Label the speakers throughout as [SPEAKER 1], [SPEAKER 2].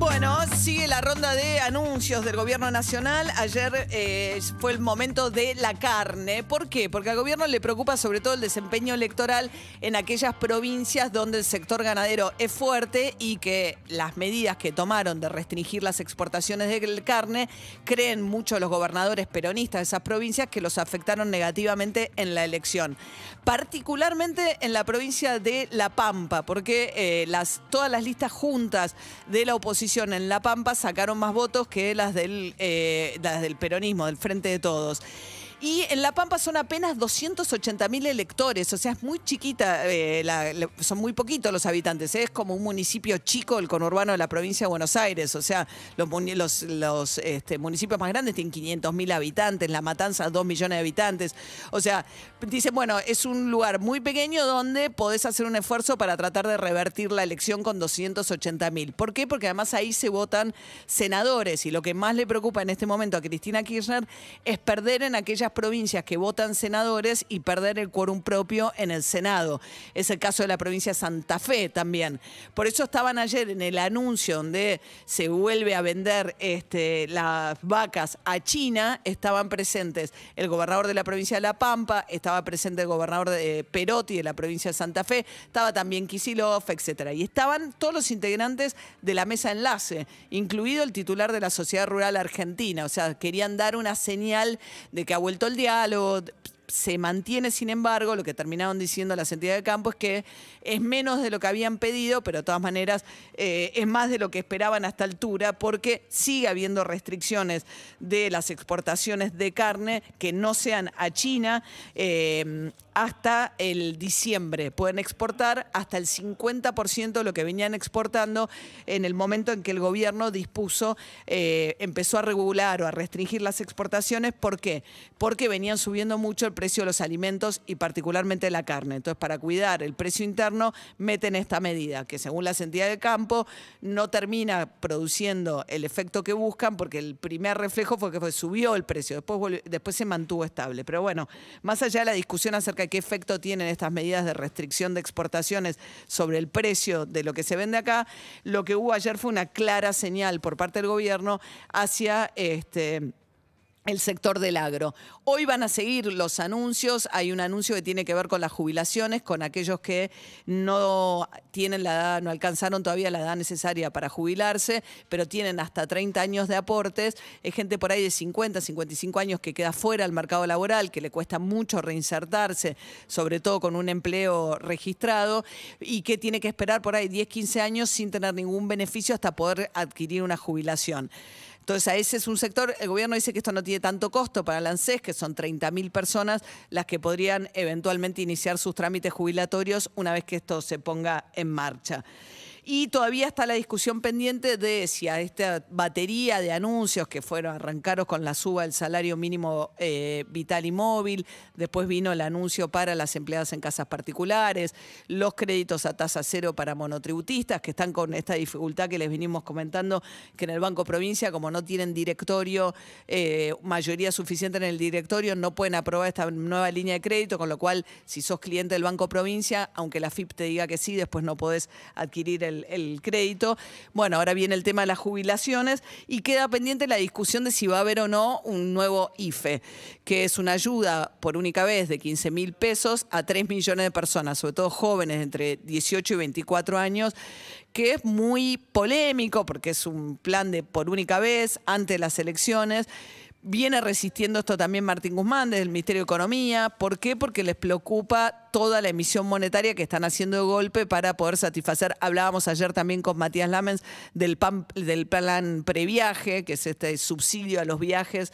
[SPEAKER 1] Bueno, sigue la ronda de anuncios del gobierno nacional. Ayer eh, fue el momento de la carne. ¿Por qué? Porque al gobierno le preocupa sobre todo el desempeño electoral en aquellas provincias donde el sector ganadero es fuerte y que las medidas que tomaron de restringir las exportaciones de carne creen mucho los gobernadores peronistas de esas provincias que los afectaron negativamente en la elección. Particularmente en la provincia de La Pampa, porque eh, todas las listas juntas de la oposición en La Pampa sacaron más votos que las del, eh, las del peronismo, del Frente de Todos. Y en La Pampa son apenas 280 mil electores, o sea, es muy chiquita, eh, son muy poquitos los habitantes, es como un municipio chico, el conurbano de la provincia de Buenos Aires, o sea, los, este, municipios más grandes tienen 500 mil habitantes, La Matanza 2 millones de habitantes, o sea, dicen, bueno, es un lugar muy pequeño donde podés hacer un esfuerzo para tratar de revertir la elección con 280 mil. ¿Por qué? Porque además ahí se votan senadores y lo que más le preocupa en este momento a Cristina Kirchner es perder en aquellas provincias que votan senadores y perder el quórum propio en el Senado. Es el caso de la provincia de Santa Fe también. Por eso estaban ayer en el anuncio donde se vuelve a vender este, las vacas a China, estaban presentes el gobernador de la provincia de La Pampa, estaba presente el gobernador de Perotti de la provincia de Santa Fe, estaba también Kisilov, etcétera. Y estaban todos los integrantes de la mesa enlace, incluido el titular de la Sociedad Rural Argentina. O sea, querían dar una señal de que ha vuelto el diálogo. Se mantiene, sin embargo, lo que terminaron diciendo las entidades de campo es que es menos de lo que habían pedido, pero de todas maneras eh, es más de lo que esperaban a esta altura, porque sigue habiendo restricciones de las exportaciones de carne que no sean a China. eh, hasta el diciembre. Pueden exportar hasta el 50% de lo que venían exportando en el momento en que el gobierno dispuso, eh, empezó a regular o a restringir las exportaciones. ¿Por qué? Porque venían subiendo mucho el precio de los alimentos y particularmente la carne. Entonces, para cuidar el precio interno, meten esta medida que según las entidades de campo no termina produciendo el efecto que buscan porque el primer reflejo fue que subió el precio, después, después se mantuvo estable. Pero bueno, más allá de la discusión acerca de qué efecto tienen estas medidas de restricción de exportaciones sobre el precio de lo que se vende acá, lo que hubo ayer fue una clara señal por parte del gobierno hacia este el sector del agro. Hoy van a seguir los anuncios. Hay un anuncio que tiene que ver con las jubilaciones, con aquellos que no tienen la edad, no alcanzaron todavía la edad necesaria para jubilarse, pero tienen hasta 30 años de aportes. Es gente por ahí de 50, 55 años que queda fuera del mercado laboral, que le cuesta mucho reinsertarse, sobre todo con un empleo registrado, y que tiene que esperar por ahí 10, 15 años sin tener ningún beneficio hasta poder adquirir una jubilación. Entonces, a ese es un sector, el gobierno dice que esto no tiene tanto costo para el ANSES, que son 30.000 personas las que podrían eventualmente iniciar sus trámites jubilatorios una vez que esto se ponga en marcha. Y todavía está la discusión pendiente de si a esta batería de anuncios que fueron arrancaron con la suba del salario mínimo eh, vital y móvil, después vino el anuncio para las empleadas en casas particulares, los créditos a tasa cero para monotributistas que están con esta dificultad que les venimos comentando, que en el Banco Provincia, como no tienen directorio, eh, mayoría suficiente en el directorio, no pueden aprobar esta nueva línea de crédito, con lo cual, si sos cliente del Banco Provincia, aunque la FIP te diga que sí, después no podés adquirir el, el crédito. Bueno, ahora viene el tema de las jubilaciones y queda pendiente la discusión de si va a haber o no un nuevo IFE, que es una ayuda por única vez de 15 mil pesos a 3 millones de personas, sobre todo jóvenes entre 18 y 24 años, que es muy polémico porque es un plan de por única vez ante las elecciones. Viene resistiendo esto también Martín Guzmán desde el Ministerio de Economía. ¿Por qué? Porque les preocupa toda la emisión monetaria que están haciendo de golpe para poder satisfacer. Hablábamos ayer también con Matías Lamens del, PAN- del plan previaje, que es este subsidio a los viajes,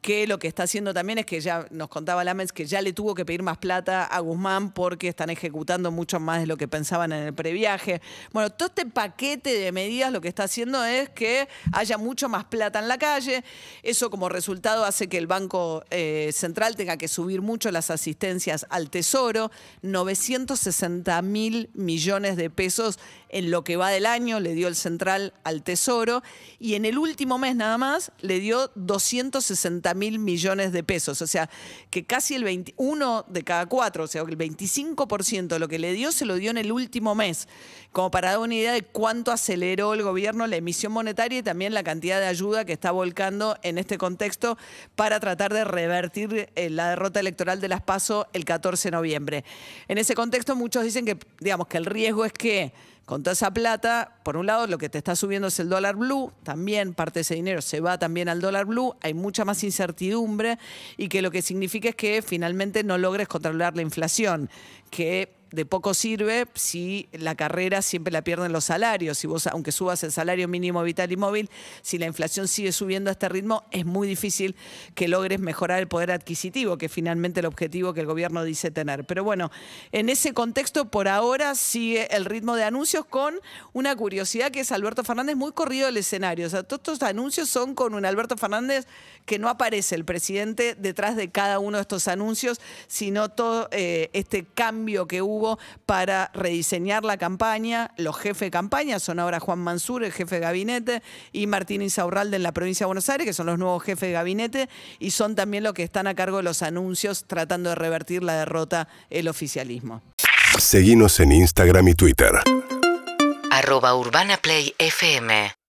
[SPEAKER 1] que lo que está haciendo también es que ya nos contaba Lamens que ya le tuvo que pedir más plata a Guzmán porque están ejecutando mucho más de lo que pensaban en el previaje. Bueno, todo este paquete de medidas lo que está haciendo es que haya mucho más plata en la calle. Eso como resultado hace que el Banco eh, Central tenga que subir mucho las asistencias al Tesoro. 960 mil millones de pesos en lo que va del año, le dio el central al Tesoro, y en el último mes nada más le dio 260 mil millones de pesos. O sea, que casi el 21 de cada cuatro, o sea, el 25% de lo que le dio se lo dio en el último mes, como para dar una idea de cuánto aceleró el gobierno la emisión monetaria y también la cantidad de ayuda que está volcando en este contexto para tratar de revertir eh, la derrota electoral de las PASO el 14 de noviembre. En ese contexto muchos dicen que, digamos, que el riesgo es que con toda esa plata, por un lado, lo que te está subiendo es el dólar blue, también parte de ese dinero se va también al dólar blue, hay mucha más incertidumbre y que lo que significa es que finalmente no logres controlar la inflación, que de poco sirve si la carrera siempre la pierden los salarios. Si vos, aunque subas el salario mínimo vital y móvil, si la inflación sigue subiendo a este ritmo, es muy difícil que logres mejorar el poder adquisitivo, que finalmente el objetivo que el gobierno dice tener. Pero bueno, en ese contexto, por ahora sigue el ritmo de anuncios con una curiosidad que es Alberto Fernández muy corrido del escenario. O sea, todos estos anuncios son con un Alberto Fernández que no aparece el presidente detrás de cada uno de estos anuncios, sino todo eh, este cambio que hubo para rediseñar la campaña. Los jefes de campaña son ahora Juan Mansur, el jefe de gabinete, y Martín Insaurralde en la provincia de Buenos Aires, que son los nuevos jefes de gabinete, y son también los que están a cargo de los anuncios tratando de revertir la derrota el oficialismo.
[SPEAKER 2] Seguimos en Instagram y Twitter.
[SPEAKER 3] arroba Urbana Play FM